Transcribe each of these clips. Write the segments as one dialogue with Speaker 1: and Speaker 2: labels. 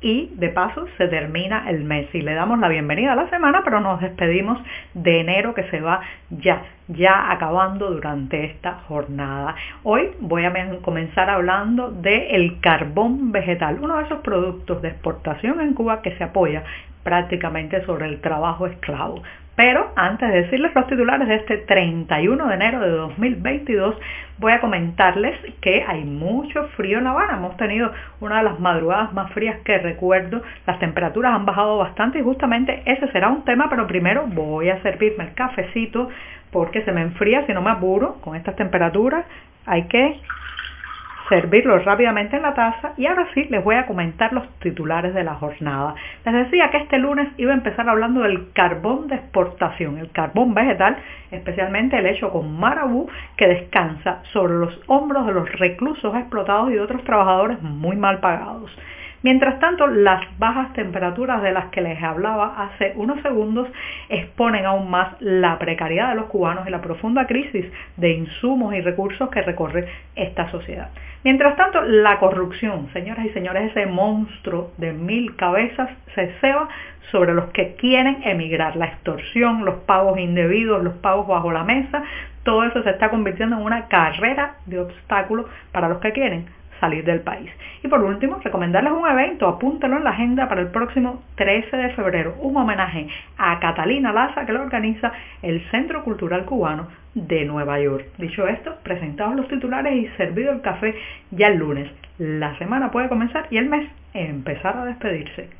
Speaker 1: y de paso se termina el mes y le damos la bienvenida a la semana, pero nos despedimos de enero que se va ya, ya acabando durante esta jornada. Hoy voy a comenzar hablando del carbón vegetal, uno de esos productos de exportación en Cuba que se apoya prácticamente sobre el trabajo esclavo. Pero antes de decirles los titulares de este 31 de enero de 2022, voy a comentarles que hay mucho frío en La Habana. Hemos tenido una de las madrugadas más frías que recuerdo. Las temperaturas han bajado bastante y justamente ese será un tema, pero primero voy a servirme el cafecito porque se me enfría si no me apuro con estas temperaturas. Hay que servirlo rápidamente en la taza y ahora sí les voy a comentar los titulares de la jornada. Les decía que este lunes iba a empezar hablando del carbón de exportación, el carbón vegetal, especialmente el hecho con marabú que descansa sobre los hombros de los reclusos explotados y otros trabajadores muy mal pagados. Mientras tanto, las bajas temperaturas de las que les hablaba hace unos segundos exponen aún más la precariedad de los cubanos y la profunda crisis de insumos y recursos que recorre esta sociedad. Mientras tanto, la corrupción, señoras y señores, ese monstruo de mil cabezas se ceba sobre los que quieren emigrar. La extorsión, los pagos indebidos, los pagos bajo la mesa, todo eso se está convirtiendo en una carrera de obstáculos para los que quieren salir del país. Y por último, recomendarles un evento, apúntalo en la agenda para el próximo 13 de febrero, un homenaje a Catalina Laza que lo organiza el Centro Cultural Cubano de Nueva York. Dicho esto, presentados los titulares y servido el café ya el lunes. La semana puede comenzar y el mes empezar a despedirse.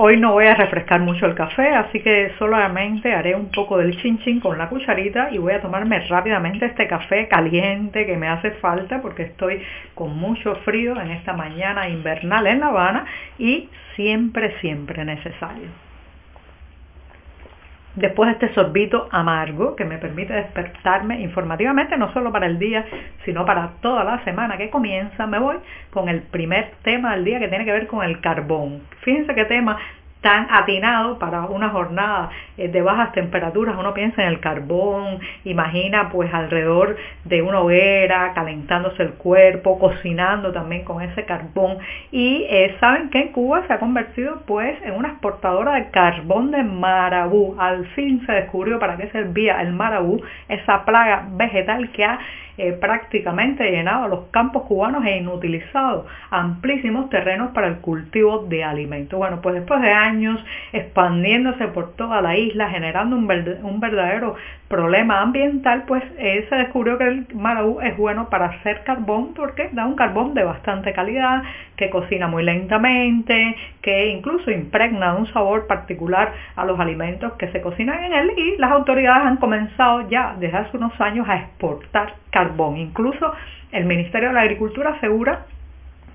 Speaker 1: Hoy no voy a refrescar mucho el café, así que solamente haré un poco del chin chin con la cucharita y voy a tomarme rápidamente este café caliente que me hace falta porque estoy con mucho frío en esta mañana invernal en La Habana y siempre, siempre necesario. Después de este sorbito amargo que me permite despertarme informativamente, no solo para el día, sino para toda la semana que comienza, me voy con el primer tema del día que tiene que ver con el carbón. Fíjense qué tema tan atinado para una jornada de bajas temperaturas. Uno piensa en el carbón, imagina pues alrededor de una hoguera, calentándose el cuerpo, cocinando también con ese carbón. Y eh, saben que en Cuba se ha convertido pues en una exportadora de carbón de marabú. Al fin se descubrió para qué servía el marabú, esa plaga vegetal que ha eh, prácticamente llenado los campos cubanos e inutilizado amplísimos terrenos para el cultivo de alimentos. Bueno, pues después de años expandiéndose por toda la isla, generando un, un verdadero problema ambiental, pues eh, se descubrió que el marabú es bueno para hacer carbón porque da un carbón de bastante calidad, que cocina muy lentamente, que incluso impregna un sabor particular a los alimentos que se cocinan en él y las autoridades han comenzado ya desde hace unos años a exportar carbón. Incluso el Ministerio de la Agricultura asegura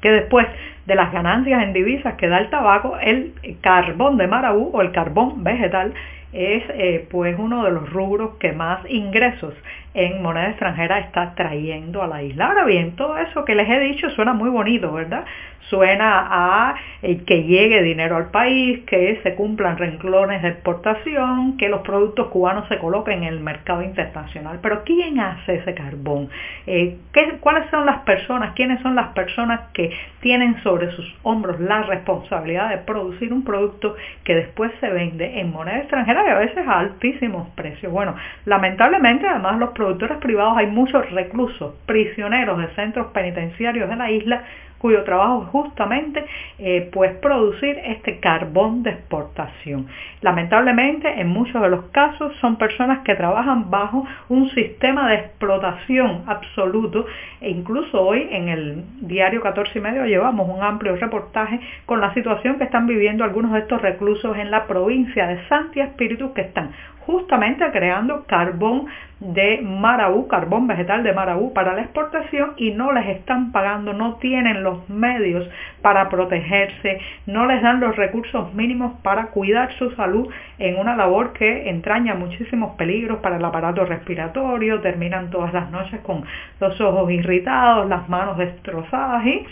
Speaker 1: que después de las ganancias en divisas que da el tabaco, el carbón de marabú o el carbón vegetal es eh, pues uno de los rubros que más ingresos en moneda extranjera está trayendo a la isla. Ahora bien, todo eso que les he dicho suena muy bonito, ¿verdad? Suena a eh, que llegue dinero al país, que se cumplan renglones de exportación, que los productos cubanos se coloquen en el mercado internacional. Pero ¿quién hace ese carbón? Eh, ¿Cuáles son las personas? ¿Quiénes son las personas que tienen sobre sus hombros la responsabilidad de producir un producto que después se vende en moneda extranjera y a veces a altísimos precios? Bueno, lamentablemente además los productores privados hay muchos reclusos, prisioneros de centros penitenciarios de la isla cuyo trabajo es justamente eh, pues producir este carbón de exportación. Lamentablemente en muchos de los casos son personas que trabajan bajo un sistema de explotación absoluto e incluso hoy en el diario 14 y medio llevamos un amplio reportaje con la situación que están viviendo algunos de estos reclusos en la provincia de Santi Espíritu que están justamente creando carbón de marabú, carbón vegetal de marabú para la exportación y no les están pagando, no tienen los medios para protegerse, no les dan los recursos mínimos para cuidar su salud en una labor que entraña muchísimos peligros para el aparato respiratorio, terminan todas las noches con los ojos irritados, las manos destrozadas y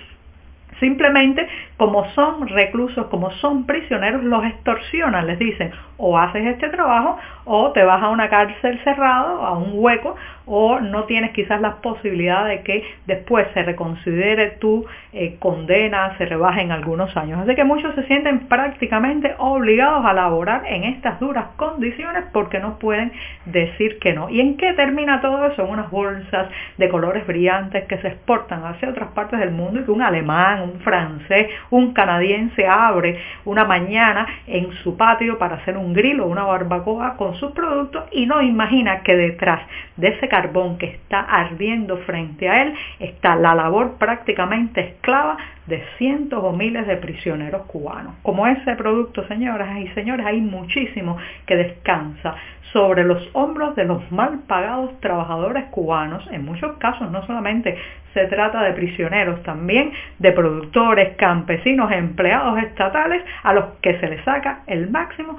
Speaker 1: Simplemente, como son reclusos, como son prisioneros, los extorsionan, les dicen, o haces este trabajo o te vas a una cárcel cerrada, a un hueco, o no tienes quizás la posibilidad de que después se reconsidere tu eh, condena, se rebaje en algunos años. Así que muchos se sienten prácticamente obligados a laborar en estas duras condiciones porque no pueden decir que no. ¿Y en qué termina todo eso? En unas bolsas de colores brillantes que se exportan hacia otras partes del mundo y que un alemán, un francés, un canadiense abre una mañana en su patio para hacer un grill o una barbacoa con sus productos y no imagina que detrás de ese carbón que está ardiendo frente a él está la labor prácticamente esclava de cientos o miles de prisioneros cubanos. Como ese producto, señoras y señores, hay muchísimo que descansa sobre los hombros de los mal pagados trabajadores cubanos. En muchos casos no solamente se trata de prisioneros, también de productores, campesinos, empleados estatales a los que se les saca el máximo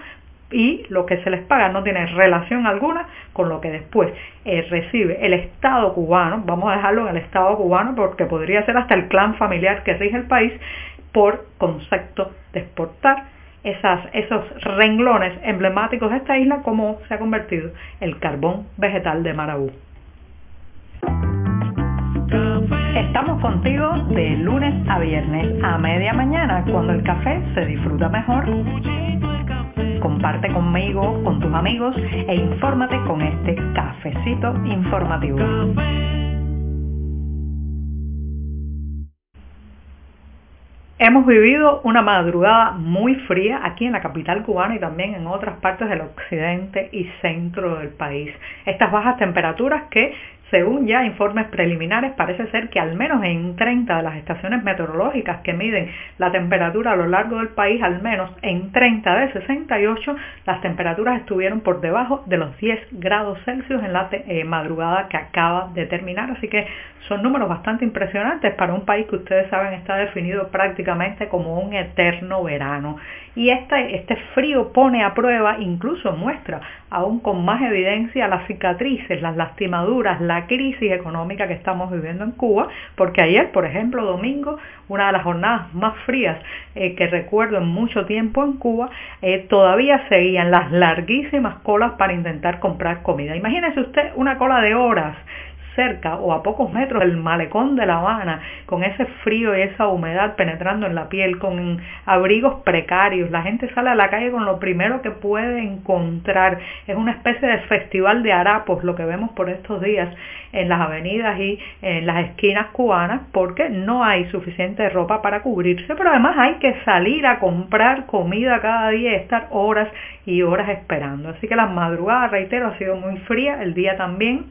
Speaker 1: y lo que se les paga no tiene relación alguna con lo que después eh, recibe el Estado cubano, vamos a dejarlo en el Estado cubano porque podría ser hasta el clan familiar que rige el país, por concepto de exportar esas, esos renglones emblemáticos de esta isla como se ha convertido el carbón vegetal de Marabú. Estamos contigo de lunes a viernes a media mañana cuando el café se disfruta mejor. Comparte conmigo, con tus amigos e infórmate con este cafecito informativo. Hemos vivido una madrugada muy fría aquí en la capital cubana y también en otras partes del occidente y centro del país. Estas bajas temperaturas que según ya informes preliminares, parece ser que al menos en 30 de las estaciones meteorológicas que miden la temperatura a lo largo del país, al menos en 30 de 68, las temperaturas estuvieron por debajo de los 10 grados Celsius en la eh, madrugada que acaba de terminar. Así que son números bastante impresionantes para un país que ustedes saben está definido prácticamente como un eterno verano. Y este, este frío pone a prueba, incluso muestra aún con más evidencia las cicatrices, las lastimaduras, la crisis económica que estamos viviendo en Cuba, porque ayer, por ejemplo, domingo, una de las jornadas más frías eh, que recuerdo en mucho tiempo en Cuba, eh, todavía seguían las larguísimas colas para intentar comprar comida. Imagínese usted una cola de horas cerca o a pocos metros del malecón de La Habana, con ese frío y esa humedad penetrando en la piel, con abrigos precarios. La gente sale a la calle con lo primero que puede encontrar. Es una especie de festival de harapos lo que vemos por estos días en las avenidas y en las esquinas cubanas porque no hay suficiente ropa para cubrirse, pero además hay que salir a comprar comida cada día y estar horas y horas esperando. Así que la madrugada, reitero, ha sido muy fría, el día también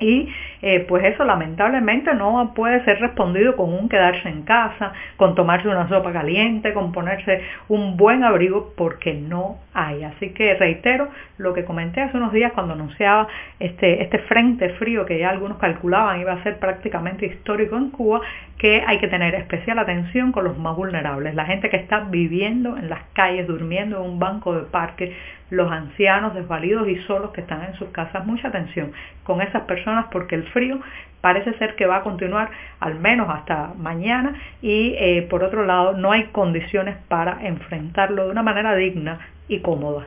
Speaker 1: y eh, pues eso lamentablemente no puede ser respondido con un quedarse en casa, con tomarse una sopa caliente, con ponerse un buen abrigo, porque no hay. Así que reitero lo que comenté hace unos días cuando anunciaba este, este frente frío que ya algunos calculaban iba a ser prácticamente histórico en Cuba, que hay que tener especial atención con los más vulnerables, la gente que está viviendo en las calles, durmiendo en un banco de parque, los ancianos desvalidos y solos que están en sus casas. Mucha atención con esas personas porque el frío parece ser que va a continuar al menos hasta mañana y eh, por otro lado no hay condiciones para enfrentarlo de una manera digna y cómoda.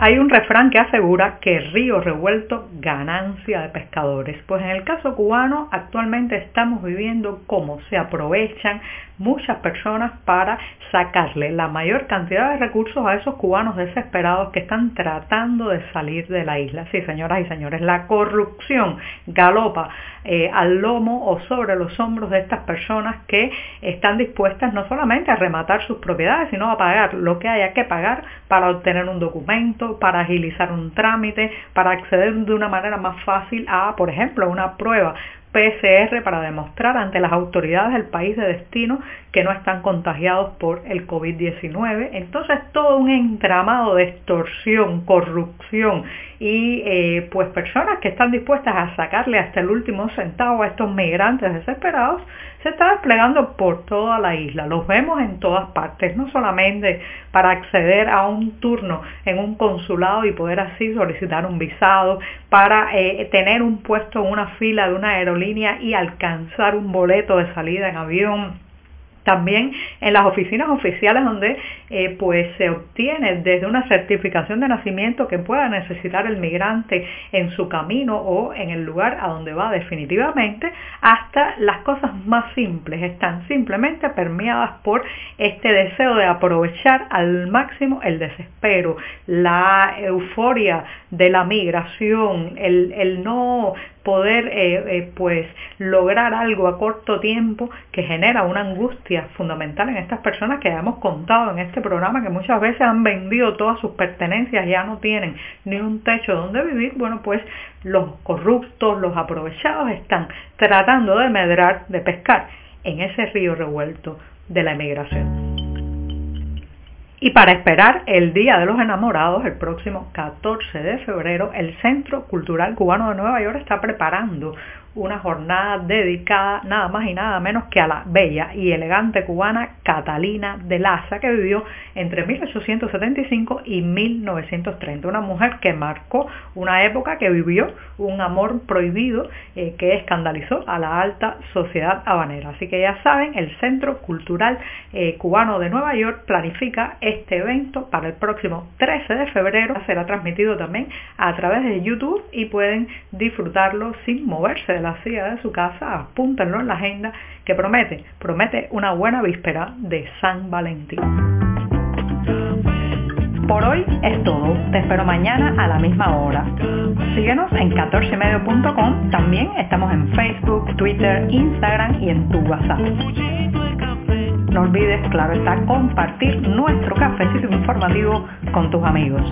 Speaker 1: Hay un refrán que asegura que río revuelto ganancia de pescadores. Pues en el caso cubano actualmente estamos viviendo cómo se aprovechan muchas personas para sacarle la mayor cantidad de recursos a esos cubanos desesperados que están tratando de salir de la isla. Sí, señoras y señores, la corrupción galopa eh, al lomo o sobre los hombros de estas personas que están dispuestas no solamente a rematar sus propiedades, sino a pagar lo que haya que pagar para obtener un documento, para agilizar un trámite, para acceder de una manera más fácil a, por ejemplo, una prueba PCR para demostrar ante las autoridades del país de destino que no están contagiados por el COVID-19. Entonces todo un entramado de extorsión, corrupción y eh, pues personas que están dispuestas a sacarle hasta el último centavo a estos migrantes desesperados se está desplegando por toda la isla. Los vemos en todas partes, no solamente para acceder a un turno en un consulado y poder así solicitar un visado, para eh, tener un puesto en una fila de una aerolínea y alcanzar un boleto de salida en avión también en las oficinas oficiales donde eh, pues se obtiene desde una certificación de nacimiento que pueda necesitar el migrante en su camino o en el lugar a donde va definitivamente, hasta las cosas más simples están simplemente permeadas por este deseo de aprovechar al máximo el desespero, la euforia de la migración, el, el no poder eh, eh, pues lograr algo a corto tiempo que genera una angustia fundamental en estas personas que hemos contado en este programa que muchas veces han vendido todas sus pertenencias, ya no tienen ni un techo donde vivir, bueno pues los corruptos, los aprovechados están tratando de medrar, de pescar en ese río revuelto de la emigración. Y para esperar el Día de los Enamorados, el próximo 14 de febrero, el Centro Cultural Cubano de Nueva York está preparando una jornada dedicada nada más y nada menos que a la bella y elegante cubana Catalina de Laza, que vivió entre 1875 y 1930. Una mujer que marcó una época que vivió un amor prohibido eh, que escandalizó a la alta sociedad habanera. Así que ya saben, el Centro Cultural eh, Cubano de Nueva York planifica este evento para el próximo 13 de febrero. Será transmitido también a través de YouTube y pueden disfrutarlo sin moverse de la de su casa, apúntenlo en la agenda que promete, promete una buena víspera de San Valentín. Por hoy es todo. Te espero mañana a la misma hora. Síguenos en 14medio.com. También estamos en Facebook, Twitter, Instagram y en tu WhatsApp. No olvides, claro está, compartir nuestro cafecito informativo con tus amigos.